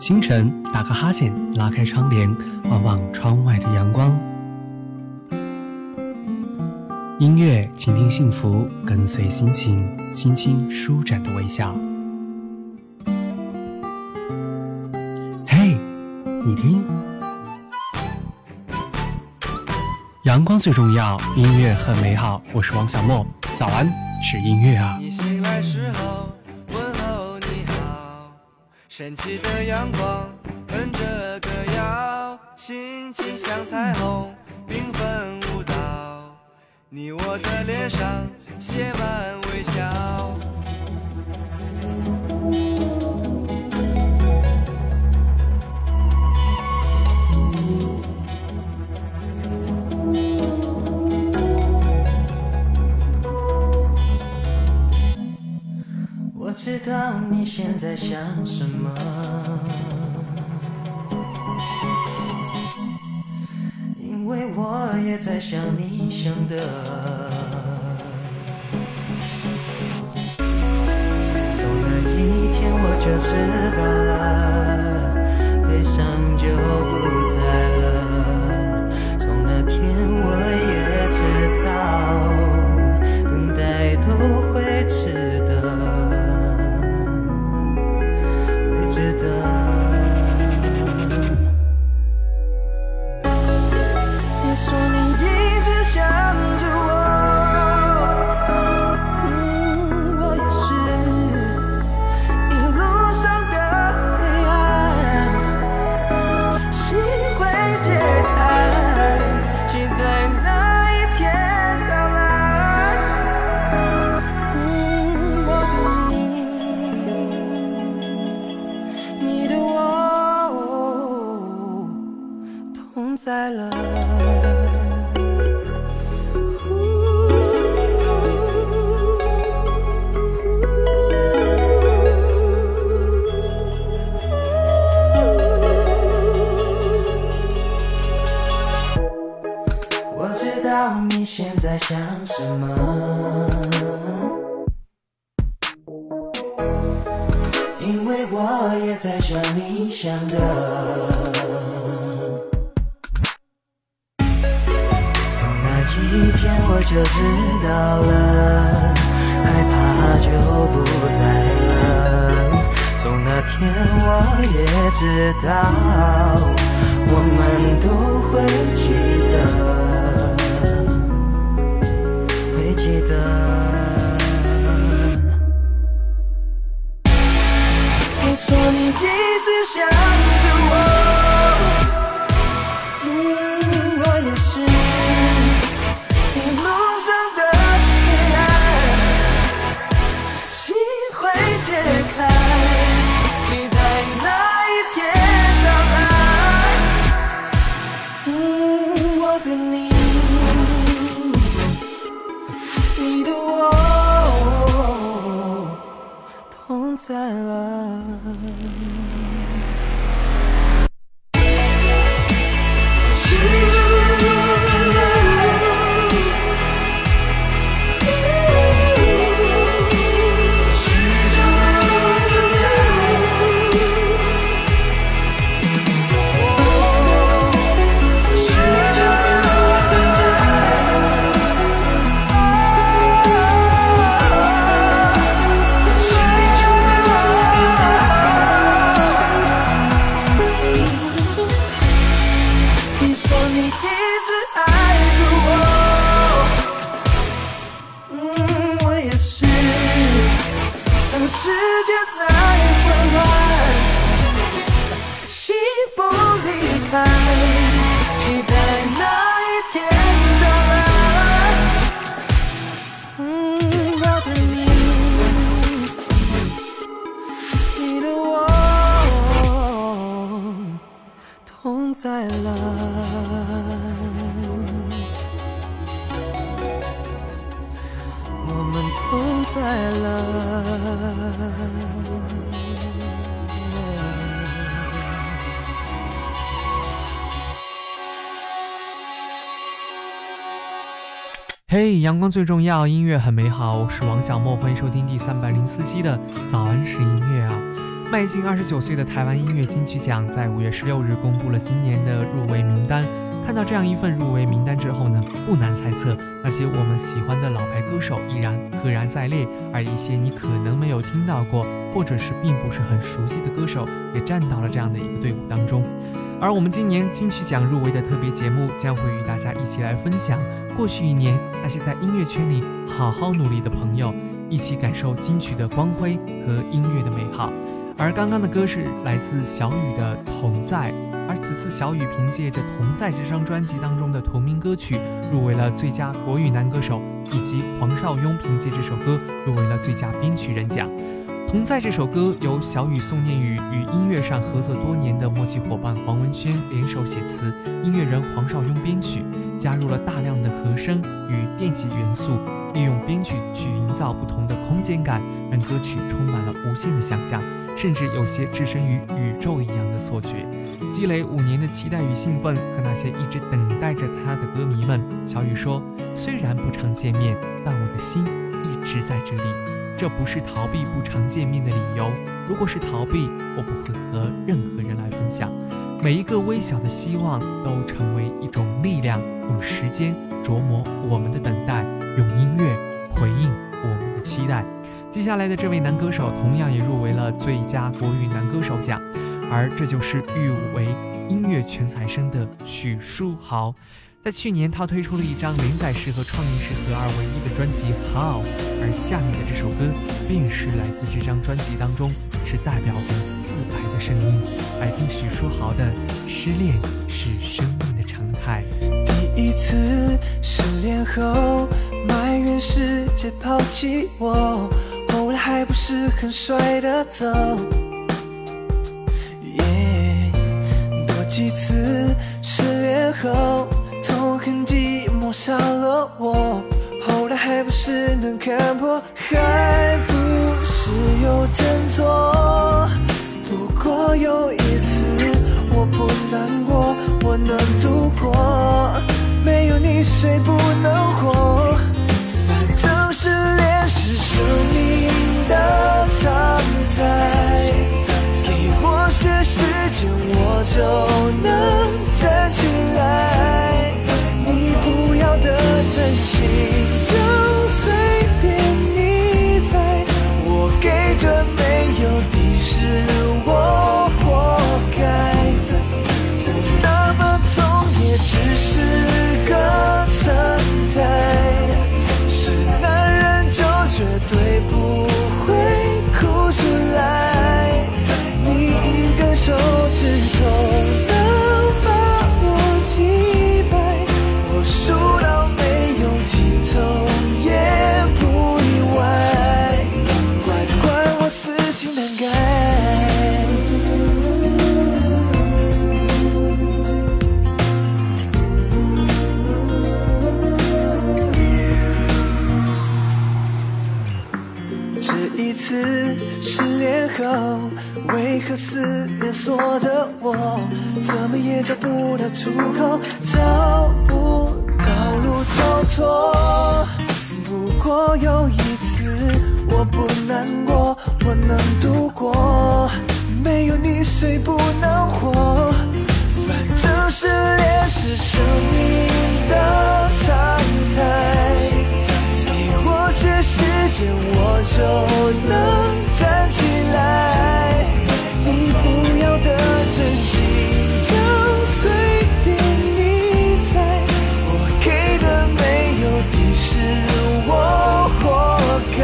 清晨打个哈欠，拉开窗帘，望望窗外的阳光。音乐，倾听幸福，跟随心情，轻轻舒展的微笑。嘿，你听，阳光最重要，音乐很美好。我是王小莫，早安，是音乐啊。你醒来时候，神奇的阳光哼着歌谣，心情像彩虹缤纷舞蹈，你我的脸上写满微笑。道你现在想什么，因为我也在想你想的。从那一天我就知道了，悲伤就不在了。我知道你现在想什么。因为我也在想你想的。也世界在最重要，音乐很美好。我是王小莫，欢迎收听第三百零四期的早安是音乐啊。迈进二十九岁的台湾音乐金曲奖在五月十六日公布了今年的入围名单。看到这样一份入围名单之后呢，不难猜测那些我们喜欢的老牌歌手依然赫然在列，而一些你可能没有听到过或者是并不是很熟悉的歌手也站到了这样的一个队伍当中。而我们今年金曲奖入围的特别节目将会与大家一起来分享过去一年那些在音乐圈里好好努力的朋友，一起感受金曲的光辉和音乐的美好。而刚刚的歌是来自小雨的《同在》，而此次小雨凭借着《同在》这张专辑当中的同名歌曲入围了最佳国语男歌手，以及黄少雍凭借这首歌入围了最佳编曲人奖。同在这首歌由小雨宋念宇与音乐上合作多年的默契伙伴黄文轩联手写词，音乐人黄少雍编曲，加入了大量的和声与电吉元素，利用编曲去营造不同的空间感，让歌曲充满了无限的想象，甚至有些置身于宇宙一样的错觉。积累五年的期待与兴奋，和那些一直等待着他的歌迷们，小雨说：“虽然不常见面，但我的心一直在这里。”这不是逃避不常见面的理由。如果是逃避，我不会和任何人来分享。每一个微小的希望都成为一种力量，用时间琢磨我们的等待，用音乐回应我们的期待。接下来的这位男歌手同样也入围了最佳国语男歌手奖，而这就是誉为音乐全才生的许书豪。在去年，他推出了一张连载式和创意式合二为一的专辑《How》，而下面的这首歌便是来自这张专辑当中，是代表着自白的声音，来听许书豪的《失恋是生命的常态》。第一次失恋后，埋怨世界抛弃我，后来还不是很帅的走。几次失恋后。痛恨寂寞杀了我，后来还不是能看破，还不是有振作。不过有一次我不难过，我能度过。没有你谁不为何思念锁着我？怎么也找不到出口，找不到路走错。不过有一次我不难过，我能度过。没有你谁不能活？反正失恋是生命的常态。时间，我就能站起来。你不要的真心，就随便你猜。我给的没有的是我活该，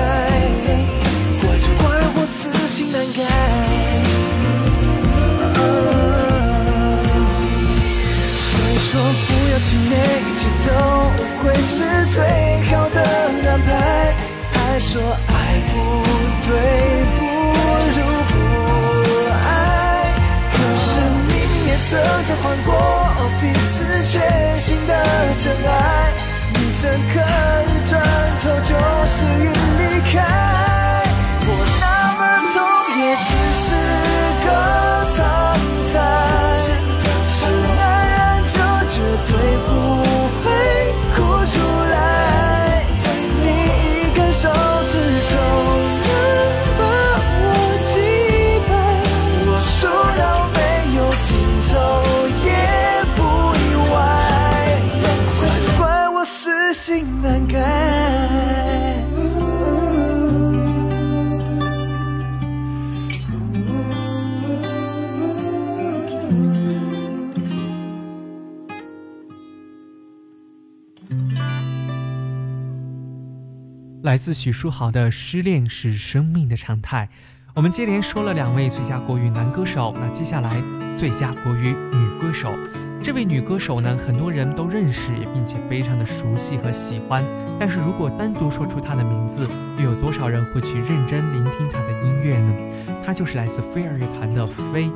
这就怪我死心难改。谁说不要气馁，一切都会是最好的安排？说爱不对，不如不爱。可是明明也曾经换过彼此全心的真爱，你怎可以转头就是一离开？来自许书豪的《失恋是生命的常态》。我们接连说了两位最佳国语男歌手，那接下来最佳国语女歌手。这位女歌手呢，很多人都认识，并且非常的熟悉和喜欢。但是如果单独说出她的名字，又有多少人会去认真聆听她的音乐呢？她就是来自飞儿乐团的飞。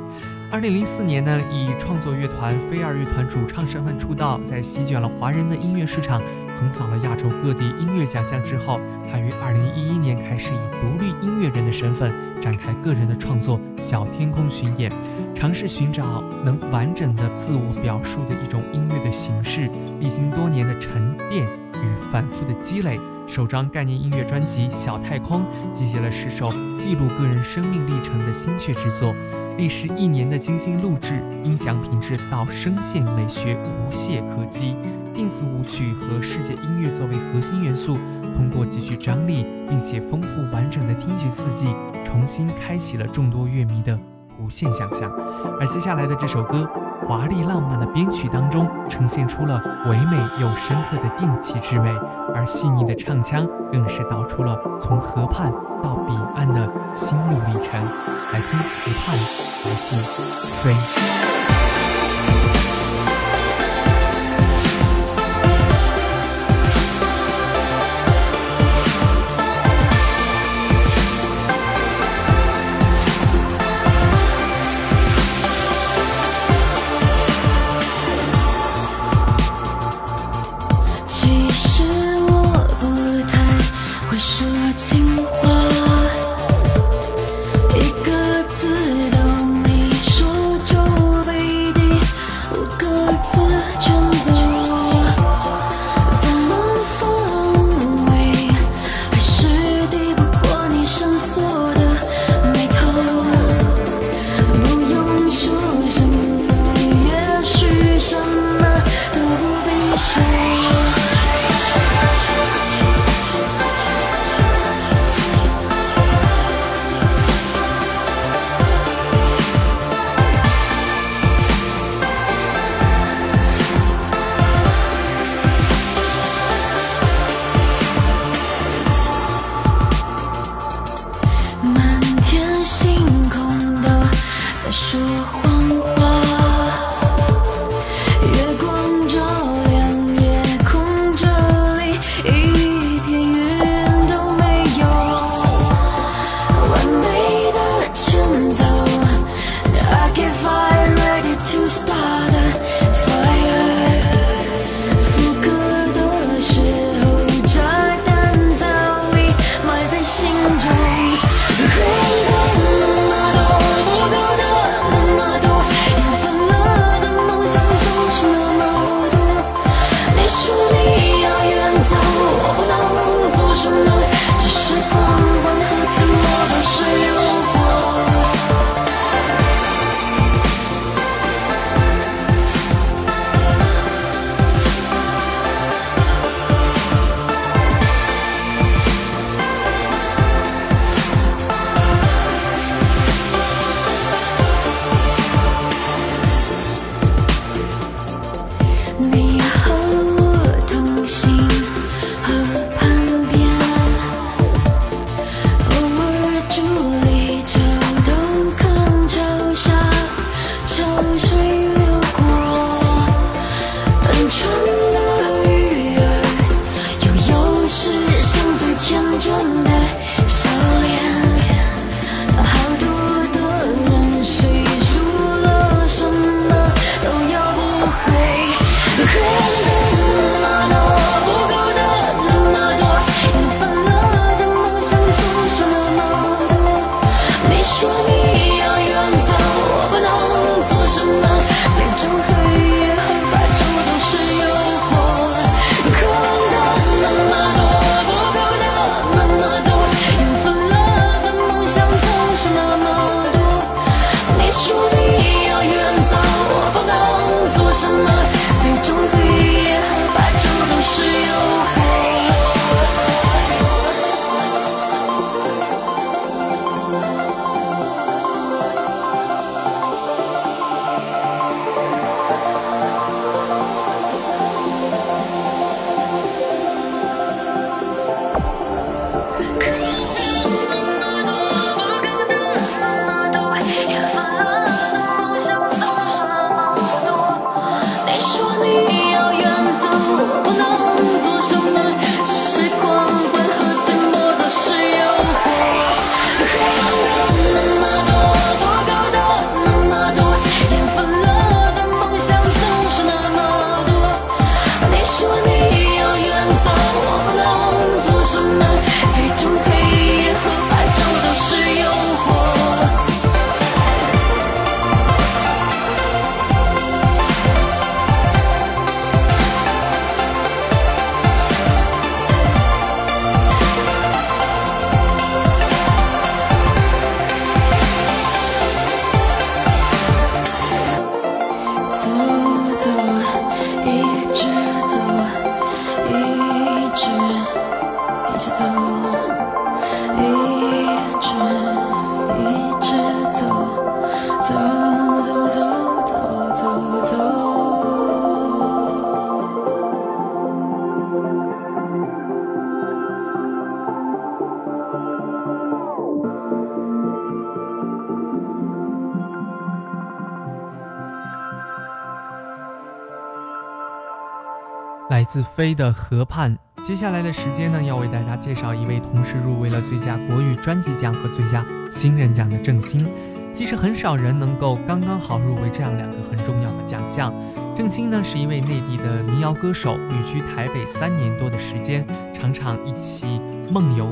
二零零四年呢，以创作乐团飞儿乐团主唱身份出道，在席卷了华人的音乐市场。横扫了亚洲各地音乐奖项之后，他于二零一一年开始以独立音乐人的身份展开个人的创作《小天空》巡演，尝试寻找能完整的自我表述的一种音乐的形式。历经多年的沉淀与反复的积累，首张概念音乐专辑《小太空》集结了十首记录个人生命历程的心血之作，历时一年的精心录制，音响品质到声线美学无懈可击。电子舞曲和世界音乐作为核心元素，通过极具张力并且丰富完整的听觉刺激，重新开启了众多乐迷的无限想象。而接下来的这首歌，华丽浪漫的编曲当中，呈现出了唯美又深刻的电气之美，而细腻的唱腔更是道出了从河畔到彼岸的心路历程。来听《河畔》，来自飞。来自飞的河畔。接下来的时间呢，要为大家介绍一位同时入围了最佳国语专辑奖和最佳新人奖的郑兴。其实很少人能够刚刚好入围这样两个很重要的奖项。郑兴呢是一位内地的民谣歌手，旅居台北三年多的时间，常常一起梦游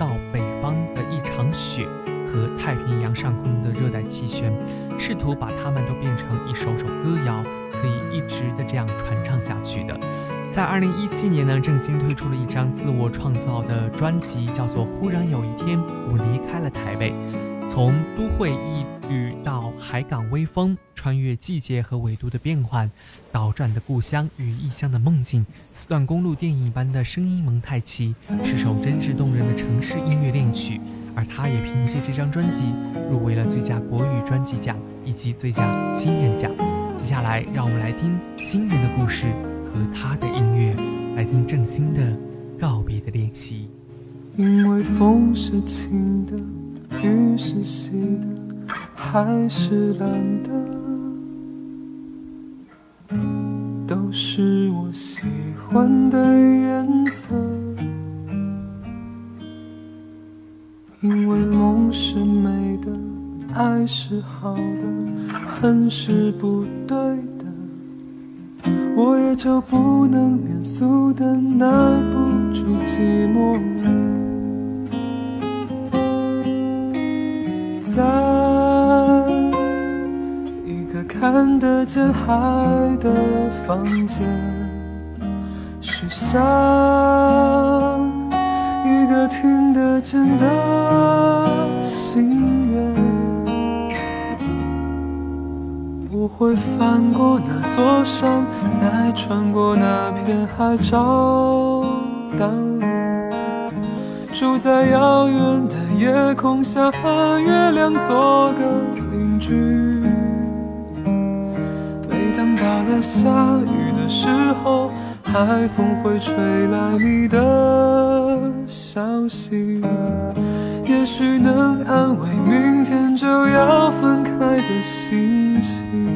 到北方的一场雪和太平洋上空的热带气旋，试图把它们都变成一首首歌谣，可以一直的这样传唱下去的。在二零一七年呢，郑兴推出了一张自我创造的专辑，叫做《忽然有一天我离开了台北》，从都会一旅到海港微风，穿越季节和纬度的变换，倒转的故乡与异乡的梦境，四段公路电影般的声音蒙太奇，是首真挚动人的城市音乐恋曲。而他也凭借这张专辑入围了最佳国语专辑奖以及最佳新人奖。接下来，让我们来听新人的故事。和他的音乐来听郑兴的告别的练习。因为风是晴的，雨是细的，海是蓝的，都是我喜欢的颜色。因为梦是美的，爱是好的，恨是不对。我也就不能免俗的耐不住寂寞，在一个看得见海的房间，许下一个听得见的心。愿会翻过那座山，再穿过那片海，找到你。住在遥远的夜空下，和月亮做个邻居。每当到了下雨的时候，海风会吹来你的消息，也许能安慰明天就要分开的心情。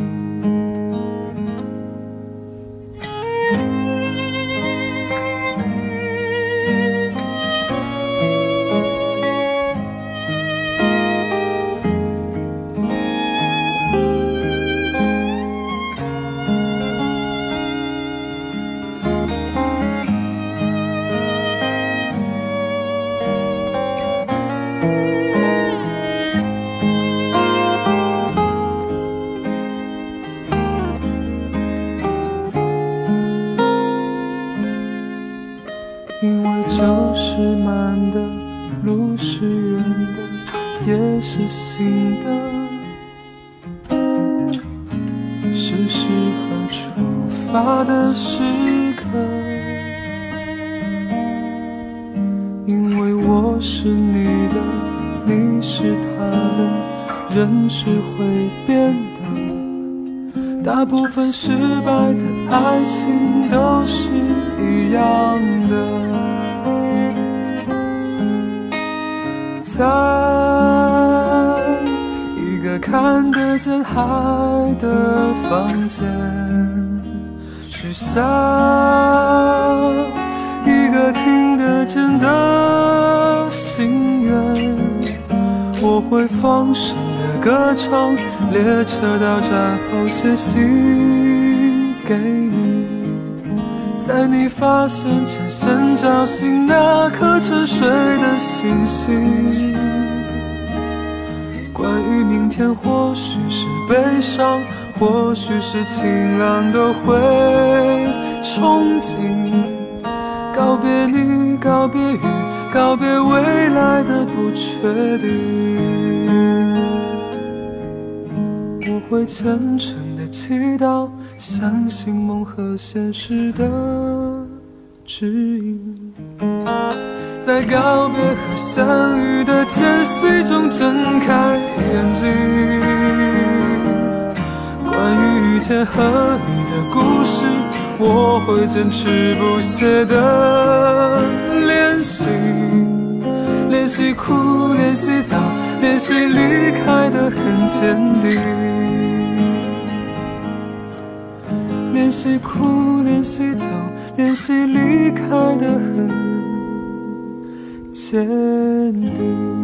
发的时刻因为我是你的你是他的人是会变的大部分失败的爱情都是一样的。在一个看得见海的房间下一个听得见的心愿，我会放声的歌唱。列车到站后写信给你，在你发现前先叫醒那颗沉睡的星星。关于明天，或许是悲伤，或许是晴朗，的会憧憬。告别你，告别雨，告别未来的不确定。我会虔诚的祈祷，相信梦和现实的指引，在告别和相遇的间隙中睁开眼睛。关于雨天和你的故事，我会坚持不懈的练习，练习哭，练习早，练习离开的很坚定。练习哭，练习走，练习离开的很坚定。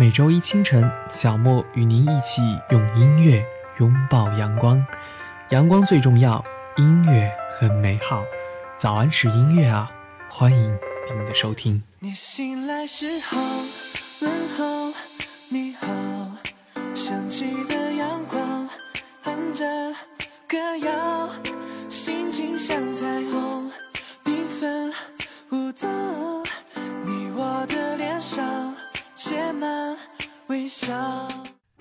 每周一清晨，小莫与您一起用音乐拥抱阳光。阳光最重要，音乐很美好。早安是音乐啊，欢迎您的收听。你醒来时候问候你好，升起的阳光哼着歌谣，心情像彩虹缤纷舞动，写满微笑。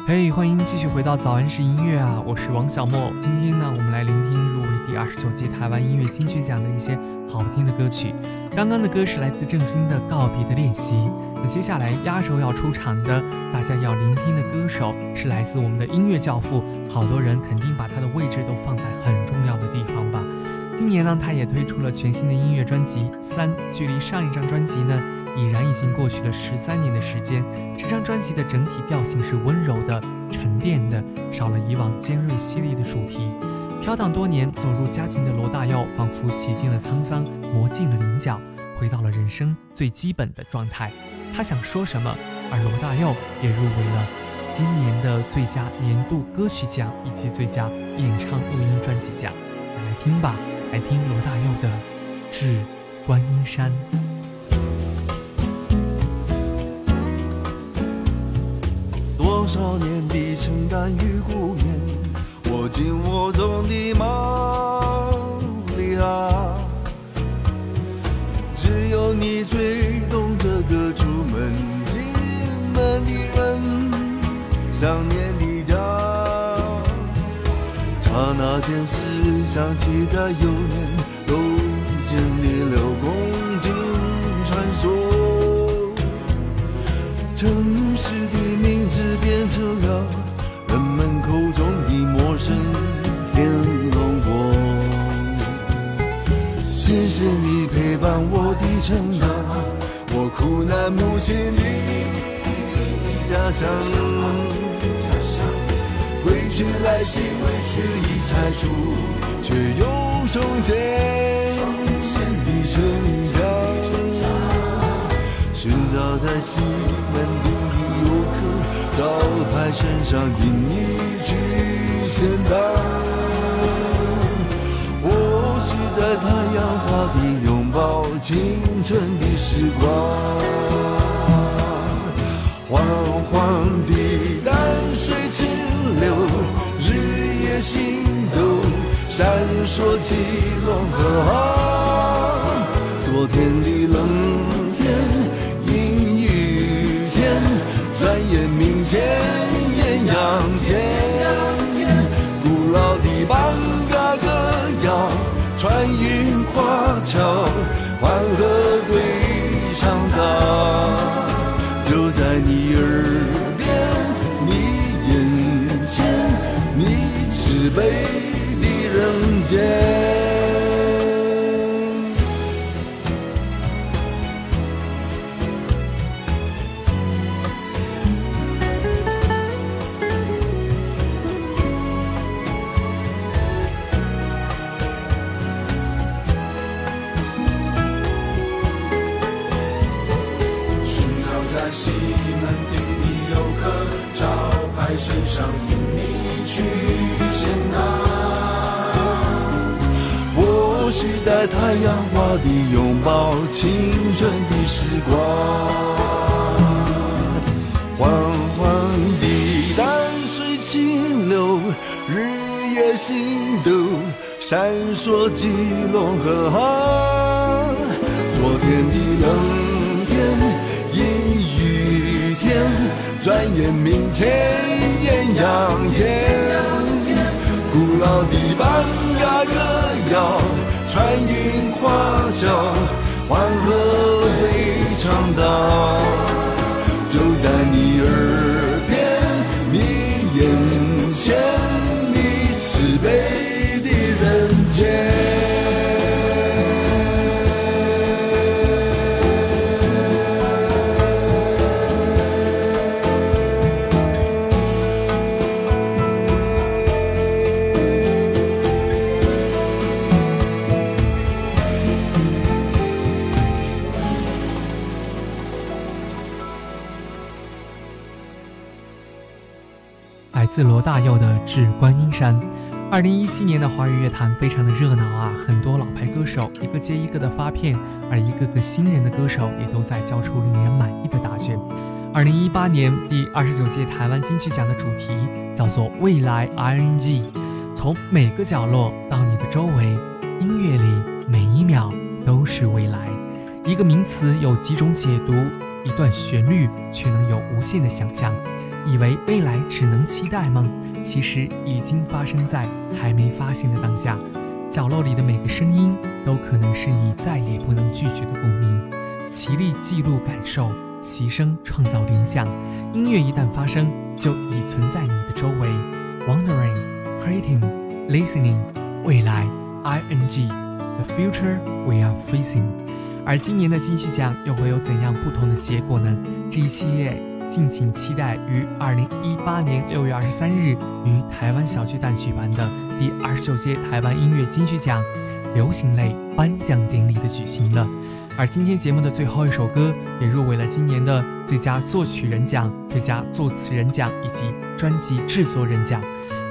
嘿，欢迎继续回到早安是音乐啊！我是王小莫。今天呢，我们来聆听入围第二十九届台湾音乐金曲奖的一些好听的歌曲。刚刚的歌是来自郑兴的《告别的练习》。那接下来压轴要出场的，大家要聆听的歌手是来自我们的音乐教父，好多人肯定把他的位置都放在很重要的地方吧。今年呢，他也推出了全新的音乐专辑《三》，距离上一张专辑呢。已然已经过去了十三年的时间，这张专辑的整体调性是温柔的、沉淀的，少了以往尖锐犀利的主题。飘荡多年走入家庭的罗大佑，仿佛洗尽了沧桑，磨尽了棱角，回到了人生最基本的状态。他想说什么？而罗大佑也入围了今年的最佳年度歌曲奖以及最佳演唱录音专辑奖。来听吧，来听罗大佑的《致观音山》。的承担与顾念，握紧握中的玛利亚。只有你最懂这个出门进门的人，想念的家。刹那间，思想起在幼年，都经历了公主传说，城市的名字。变成了我苦难母亲的家乡。归去来兮，诗已拆除，却又重现的城墙。寻找在西门的游客。招牌身上印一句仙丹，或许在太阳花的抱，青春的时光，缓缓的淡水清流，日夜心动，闪烁起龙和，昨天的冷。天阴雨天，转眼明天艳阳天，古老的邦嘎歌谣，穿越花桥，黄河对唱道，就在你耳边，你眼前，你慈悲的人间。时光，缓缓地淡水清流，日月星斗，闪烁基隆河。昨天的冷天，阴雨天，转眼明天艳阳天。古老的邦雅歌谣，穿云花桥，黄河会唱到，就在你耳边，你眼前，你慈悲。大佑的《致观音山》。二零一七年的华语乐坛非常的热闹啊，很多老牌歌手一个接一个的发片，而一个个新人的歌手也都在交出令人满意的答卷。二零一八年第二十九届台湾金曲奖的主题叫做“未来 ING”，从每个角落到你的周围，音乐里每一秒都是未来。一个名词有几种解读，一段旋律却能有无限的想象。以为未来只能期待吗？其实已经发生在还没发现的当下。角落里的每个声音，都可能是你再也不能拒绝的共鸣。齐力记录感受，齐声创造联想。音乐一旦发生，就已存在你的周围。Wondering, creating, listening，未来，ing，the future we are facing。而今年的金曲奖又会有怎样不同的结果呢？这一系列。敬请期待于二零一八年六月二十三日于台湾小巨蛋举办的第二十九届台湾音乐金曲奖流行类颁奖典礼的举行了。而今天节目的最后一首歌也入围了今年的最佳作曲人奖、最佳作词人奖以及专辑制作人奖。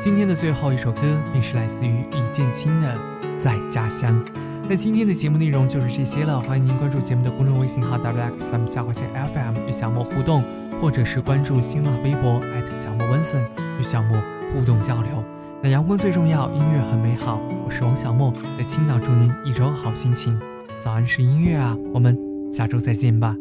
今天的最后一首歌便是来自于李建清的《在家乡》。那今天的节目内容就是这些了，欢迎您关注节目的公众微信号 wxm 下划线 FM 与小莫互动。或者是关注新浪微博小莫温森，与小莫互动交流。那阳光最重要，音乐很美好。我是王小莫，在青岛祝您一周好心情。早安是音乐啊，我们下周再见吧。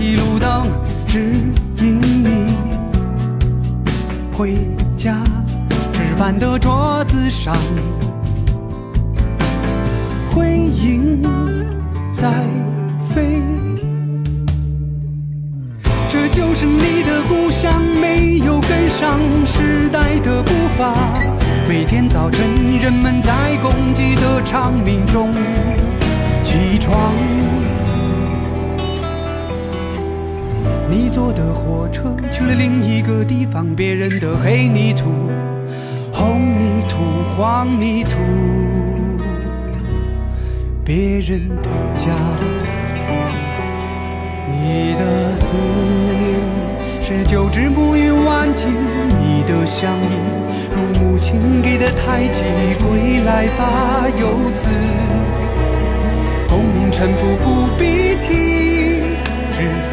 一路灯，指引你回家。吃饭的桌子上，回影在飞。这就是你的故乡，没有跟上时代的步伐。每天早晨，人们在公鸡的长鸣中起床。你坐的火车去了另一个地方，别人的黑泥土、红泥土、黄泥土，别人的家。你的思念是九只木鱼挽起你的乡音，如母亲给的太极，归来吧，游子，功名臣服不必提。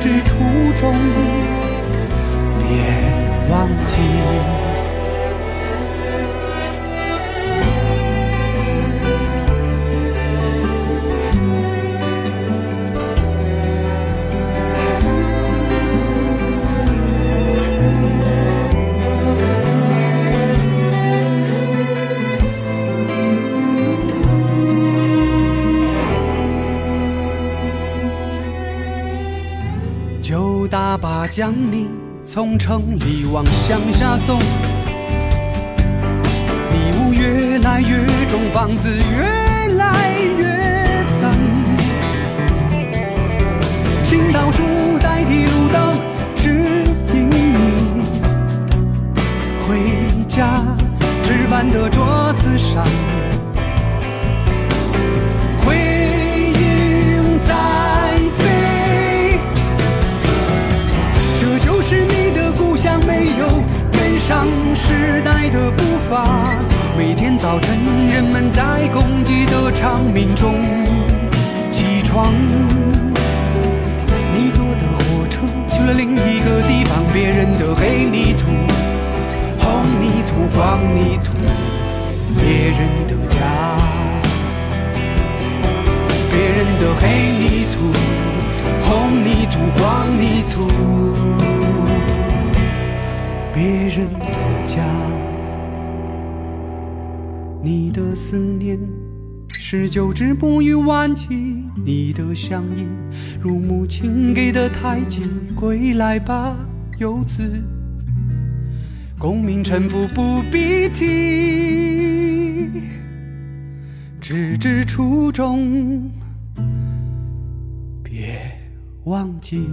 是初衷，从城里往乡下送。迷雾越来越重，房子越每天早晨，人们在公鸡的长鸣中起床。你坐的火车去了另一个地方，别人的黑泥土、红泥土、黄泥土，别人的家，别人的黑泥土、红泥土、黄泥土。别人的你的思念是九只木鱼挽起你的乡音，如母亲给的太极。归来吧，游子，功名臣服不必提，只知初衷，别忘记。